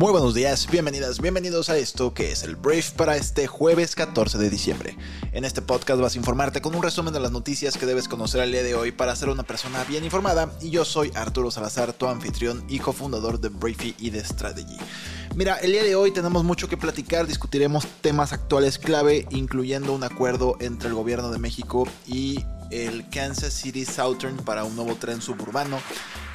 Muy buenos días, bienvenidas, bienvenidos a esto que es el brief para este jueves 14 de diciembre. En este podcast vas a informarte con un resumen de las noticias que debes conocer al día de hoy para ser una persona bien informada y yo soy Arturo Salazar, tu anfitrión y cofundador de Briefy y de Strategy. Mira, el día de hoy tenemos mucho que platicar, discutiremos temas actuales clave, incluyendo un acuerdo entre el gobierno de México y el Kansas City Southern para un nuevo tren suburbano.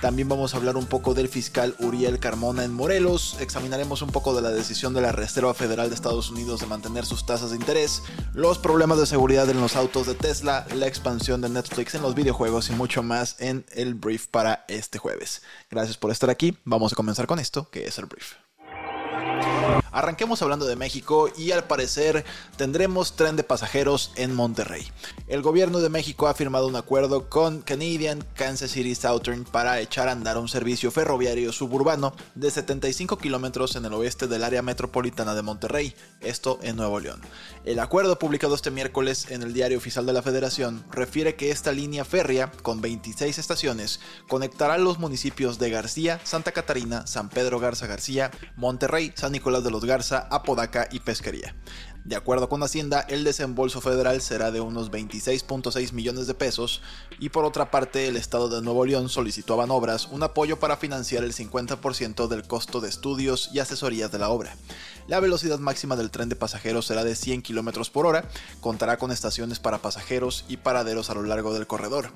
También vamos a hablar un poco del fiscal Uriel Carmona en Morelos. Examinaremos un poco de la decisión de la Reserva Federal de Estados Unidos de mantener sus tasas de interés, los problemas de seguridad en los autos de Tesla, la expansión de Netflix en los videojuegos y mucho más en el brief para este jueves. Gracias por estar aquí. Vamos a comenzar con esto, que es el brief. Arranquemos hablando de México y al parecer tendremos tren de pasajeros en Monterrey. El gobierno de México ha firmado un acuerdo con Canadian Kansas City Southern para echar a andar un servicio ferroviario suburbano de 75 kilómetros en el oeste del área metropolitana de Monterrey, esto en Nuevo León. El acuerdo publicado este miércoles en el Diario Oficial de la Federación refiere que esta línea férrea, con 26 estaciones, conectará los municipios de García, Santa Catarina, San Pedro Garza García, Monterrey, San Nicolás de los Garza, Apodaca y Pesquería. De acuerdo con Hacienda, el desembolso federal será de unos 26.6 millones de pesos y por otra parte el Estado de Nuevo León solicitó a Banobras un apoyo para financiar el 50% del costo de estudios y asesorías de la obra. La velocidad máxima del tren de pasajeros será de 100 km por hora, contará con estaciones para pasajeros y paraderos a lo largo del corredor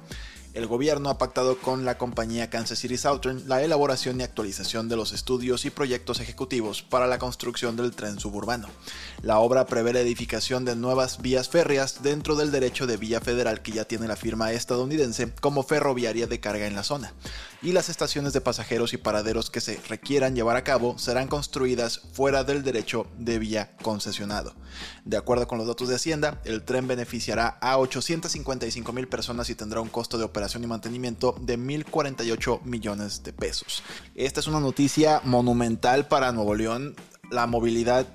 el gobierno ha pactado con la compañía Kansas City Southern la elaboración y actualización de los estudios y proyectos ejecutivos para la construcción del tren suburbano. La obra prevé la edificación de nuevas vías férreas dentro del derecho de vía federal que ya tiene la firma estadounidense como ferroviaria de carga en la zona, y las estaciones de pasajeros y paraderos que se requieran llevar a cabo serán construidas fuera del derecho de vía concesionado. De acuerdo con los datos de Hacienda, el tren beneficiará a 855 mil personas y tendrá un costo de operación y mantenimiento de 1.048 millones de pesos. Esta es una noticia monumental para Nuevo León. La movilidad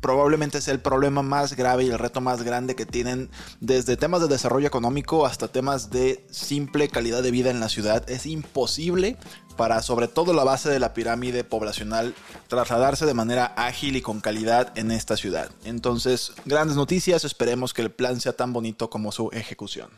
probablemente es el problema más grave y el reto más grande que tienen desde temas de desarrollo económico hasta temas de simple calidad de vida en la ciudad. Es imposible para sobre todo la base de la pirámide poblacional trasladarse de manera ágil y con calidad en esta ciudad. Entonces, grandes noticias, esperemos que el plan sea tan bonito como su ejecución.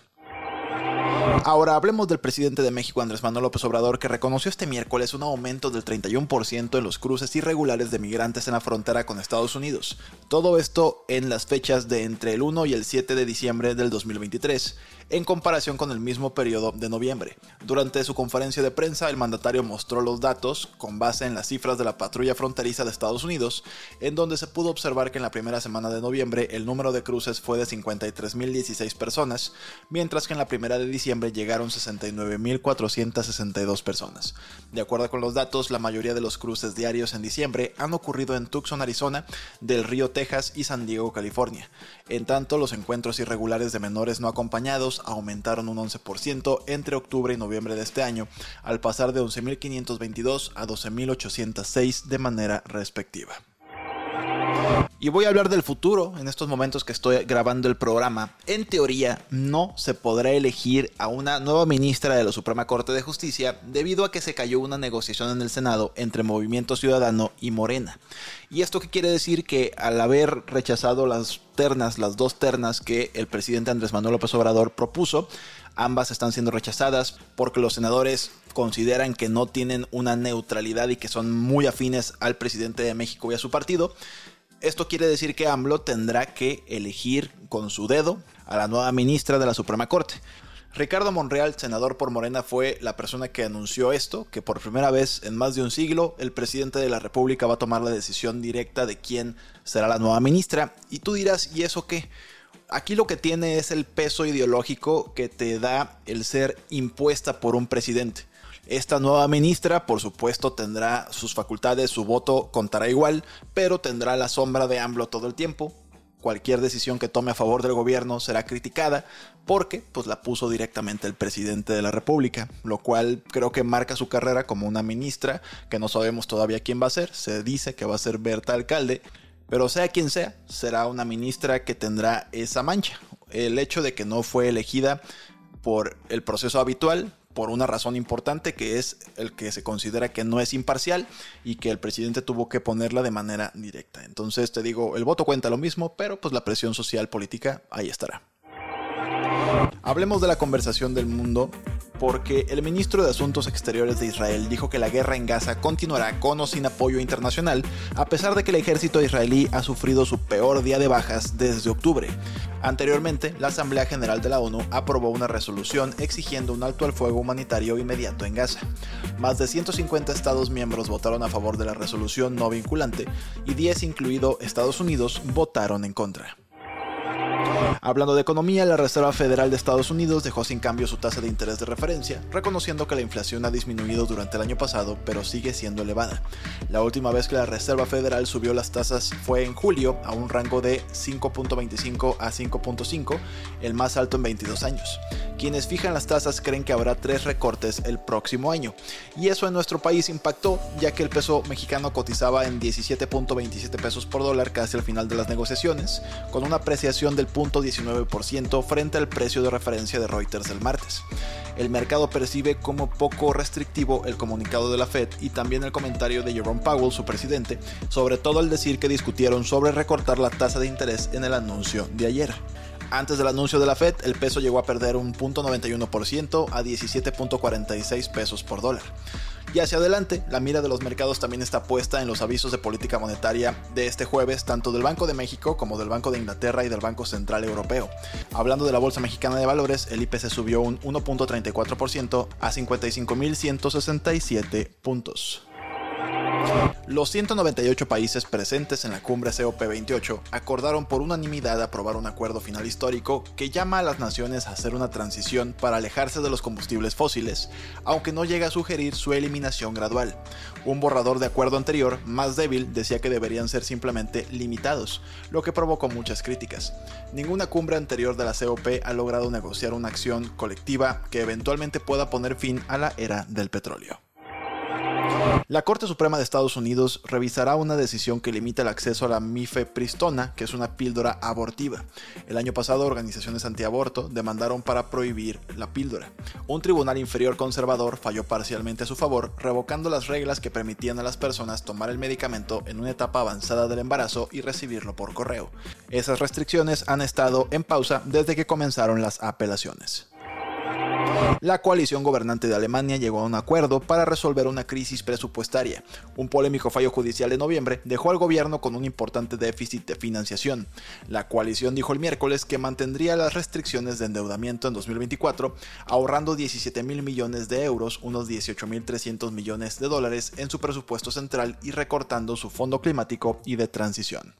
Ahora hablemos del presidente de México, Andrés Manuel López Obrador, que reconoció este miércoles un aumento del 31% en los cruces irregulares de migrantes en la frontera con Estados Unidos. Todo esto en las fechas de entre el 1 y el 7 de diciembre del 2023 en comparación con el mismo periodo de noviembre. Durante su conferencia de prensa, el mandatario mostró los datos con base en las cifras de la patrulla fronteriza de Estados Unidos, en donde se pudo observar que en la primera semana de noviembre el número de cruces fue de 53.016 personas, mientras que en la primera de diciembre llegaron 69.462 personas. De acuerdo con los datos, la mayoría de los cruces diarios en diciembre han ocurrido en Tucson, Arizona, del Río Texas y San Diego, California. En tanto, los encuentros irregulares de menores no acompañados aumentaron un 11% entre octubre y noviembre de este año, al pasar de 11.522 a 12.806 de manera respectiva. Y voy a hablar del futuro en estos momentos que estoy grabando el programa. En teoría, no se podrá elegir a una nueva ministra de la Suprema Corte de Justicia debido a que se cayó una negociación en el Senado entre Movimiento Ciudadano y Morena. ¿Y esto qué quiere decir? Que al haber rechazado las ternas, las dos ternas que el presidente Andrés Manuel López Obrador propuso, ambas están siendo rechazadas porque los senadores consideran que no tienen una neutralidad y que son muy afines al presidente de México y a su partido. Esto quiere decir que AMLO tendrá que elegir con su dedo a la nueva ministra de la Suprema Corte. Ricardo Monreal, senador por Morena, fue la persona que anunció esto, que por primera vez en más de un siglo el presidente de la República va a tomar la decisión directa de quién será la nueva ministra. Y tú dirás, ¿y eso qué? Aquí lo que tiene es el peso ideológico que te da el ser impuesta por un presidente. Esta nueva ministra, por supuesto, tendrá sus facultades, su voto contará igual, pero tendrá la sombra de AMLO todo el tiempo. cualquier decisión que tome a favor del gobierno será criticada porque pues la puso directamente el presidente de la República, lo cual creo que marca su carrera como una ministra que no sabemos todavía quién va a ser, se dice que va a ser Berta Alcalde, pero sea quien sea, será una ministra que tendrá esa mancha. El hecho de que no fue elegida por el proceso habitual por una razón importante que es el que se considera que no es imparcial y que el presidente tuvo que ponerla de manera directa. Entonces te digo, el voto cuenta lo mismo, pero pues la presión social política ahí estará. Hablemos de la conversación del mundo porque el ministro de Asuntos Exteriores de Israel dijo que la guerra en Gaza continuará con o sin apoyo internacional, a pesar de que el ejército israelí ha sufrido su peor día de bajas desde octubre. Anteriormente, la Asamblea General de la ONU aprobó una resolución exigiendo un alto al fuego humanitario inmediato en Gaza. Más de 150 Estados miembros votaron a favor de la resolución no vinculante y 10, incluido Estados Unidos, votaron en contra. Hablando de economía, la Reserva Federal de Estados Unidos dejó sin cambio su tasa de interés de referencia, reconociendo que la inflación ha disminuido durante el año pasado, pero sigue siendo elevada. La última vez que la Reserva Federal subió las tasas fue en julio a un rango de 5.25 a 5.5, el más alto en 22 años. Quienes fijan las tasas creen que habrá tres recortes el próximo año, y eso en nuestro país impactó, ya que el peso mexicano cotizaba en 17.27 pesos por dólar casi al final de las negociaciones, con una apreciación del 0.19% frente al precio de referencia de Reuters el martes. El mercado percibe como poco restrictivo el comunicado de la Fed y también el comentario de Jerome Powell, su presidente, sobre todo al decir que discutieron sobre recortar la tasa de interés en el anuncio de ayer. Antes del anuncio de la Fed, el peso llegó a perder un 0.91% a 17.46 pesos por dólar. Y hacia adelante, la mira de los mercados también está puesta en los avisos de política monetaria de este jueves, tanto del Banco de México como del Banco de Inglaterra y del Banco Central Europeo. Hablando de la Bolsa Mexicana de Valores, el IPC subió un 1.34% a 55.167 puntos. Los 198 países presentes en la cumbre COP28 acordaron por unanimidad aprobar un acuerdo final histórico que llama a las naciones a hacer una transición para alejarse de los combustibles fósiles, aunque no llega a sugerir su eliminación gradual. Un borrador de acuerdo anterior, más débil, decía que deberían ser simplemente limitados, lo que provocó muchas críticas. Ninguna cumbre anterior de la COP ha logrado negociar una acción colectiva que eventualmente pueda poner fin a la era del petróleo. La Corte Suprema de Estados Unidos revisará una decisión que limita el acceso a la mifepristona, que es una píldora abortiva. El año pasado, organizaciones antiaborto demandaron para prohibir la píldora. Un tribunal inferior conservador falló parcialmente a su favor, revocando las reglas que permitían a las personas tomar el medicamento en una etapa avanzada del embarazo y recibirlo por correo. Esas restricciones han estado en pausa desde que comenzaron las apelaciones. La coalición gobernante de Alemania llegó a un acuerdo para resolver una crisis presupuestaria. Un polémico fallo judicial de noviembre dejó al gobierno con un importante déficit de financiación. La coalición dijo el miércoles que mantendría las restricciones de endeudamiento en 2024, ahorrando 17 mil millones de euros, unos 18 mil 300 millones de dólares en su presupuesto central y recortando su fondo climático y de transición.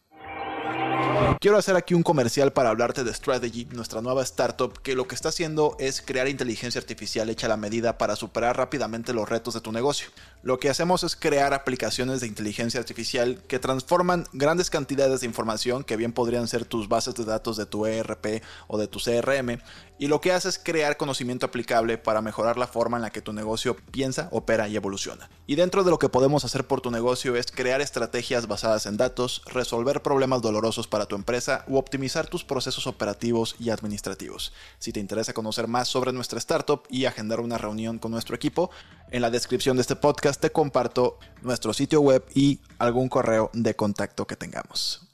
Quiero hacer aquí un comercial para hablarte de Strategy, nuestra nueva startup que lo que está haciendo es crear inteligencia artificial hecha a la medida para superar rápidamente los retos de tu negocio. Lo que hacemos es crear aplicaciones de inteligencia artificial que transforman grandes cantidades de información que bien podrían ser tus bases de datos de tu ERP o de tu CRM y lo que hace es crear conocimiento aplicable para mejorar la forma en la que tu negocio piensa, opera y evoluciona. Y dentro de lo que podemos hacer por tu negocio es crear estrategias basadas en datos, resolver problemas dolorosos para tu empresa u optimizar tus procesos operativos y administrativos. Si te interesa conocer más sobre nuestra startup y agendar una reunión con nuestro equipo, en la descripción de este podcast te comparto nuestro sitio web y algún correo de contacto que tengamos.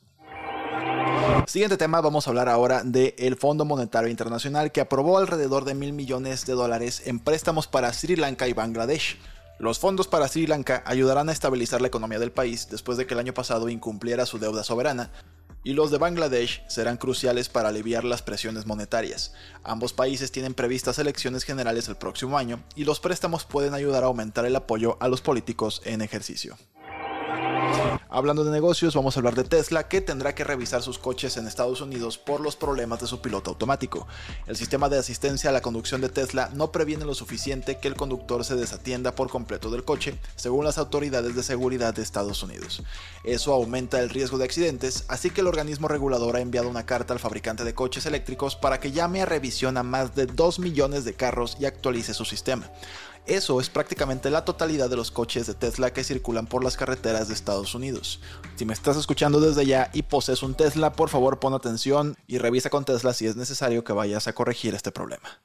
Siguiente tema, vamos a hablar ahora del Fondo Monetario Internacional que aprobó alrededor de mil millones de dólares en préstamos para Sri Lanka y Bangladesh. Los fondos para Sri Lanka ayudarán a estabilizar la economía del país después de que el año pasado incumpliera su deuda soberana, y los de Bangladesh serán cruciales para aliviar las presiones monetarias. Ambos países tienen previstas elecciones generales el próximo año y los préstamos pueden ayudar a aumentar el apoyo a los políticos en ejercicio. Hablando de negocios, vamos a hablar de Tesla, que tendrá que revisar sus coches en Estados Unidos por los problemas de su piloto automático. El sistema de asistencia a la conducción de Tesla no previene lo suficiente que el conductor se desatienda por completo del coche, según las autoridades de seguridad de Estados Unidos. Eso aumenta el riesgo de accidentes, así que el organismo regulador ha enviado una carta al fabricante de coches eléctricos para que llame a revisión a más de 2 millones de carros y actualice su sistema. Eso es prácticamente la totalidad de los coches de Tesla que circulan por las carreteras de Estados Unidos. Si me estás escuchando desde allá y posees un Tesla, por favor pon atención y revisa con Tesla si es necesario que vayas a corregir este problema.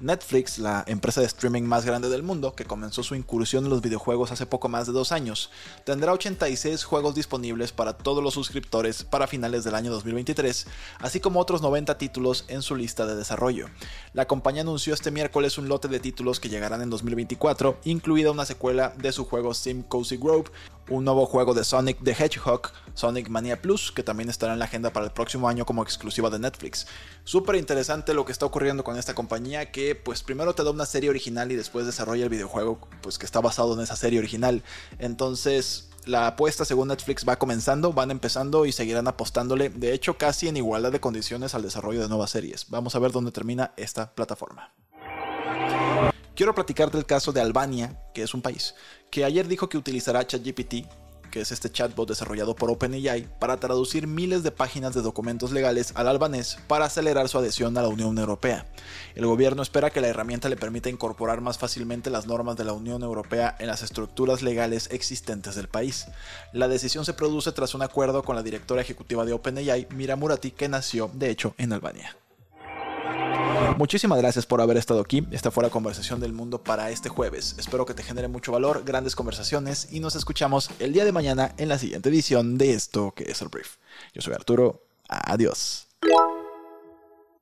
Netflix, la empresa de streaming más grande del mundo, que comenzó su incursión en los videojuegos hace poco más de dos años, tendrá 86 juegos disponibles para todos los suscriptores para finales del año 2023, así como otros 90 títulos en su lista de desarrollo. La compañía anunció este miércoles un lote de títulos que llegarán en 2024, incluida una secuela de su juego Sim Cozy Grove, un nuevo juego de Sonic the Hedgehog, Sonic Mania Plus, que también estará en la agenda para el próximo año como exclusiva de Netflix. Súper interesante lo que está ocurriendo con esta compañía que pues primero te da una serie original y después desarrolla el videojuego pues que está basado en esa serie original. Entonces la apuesta según Netflix va comenzando, van empezando y seguirán apostándole, de hecho casi en igualdad de condiciones al desarrollo de nuevas series. Vamos a ver dónde termina esta plataforma. Quiero platicar del caso de Albania, que es un país, que ayer dijo que utilizará ChatGPT, que es este chatbot desarrollado por OpenAI, para traducir miles de páginas de documentos legales al albanés para acelerar su adhesión a la Unión Europea. El gobierno espera que la herramienta le permita incorporar más fácilmente las normas de la Unión Europea en las estructuras legales existentes del país. La decisión se produce tras un acuerdo con la directora ejecutiva de OpenAI, Mira Murati, que nació, de hecho, en Albania. Muchísimas gracias por haber estado aquí. Esta fue la conversación del mundo para este jueves. Espero que te genere mucho valor, grandes conversaciones y nos escuchamos el día de mañana en la siguiente edición de esto que es el brief. Yo soy Arturo. Adiós.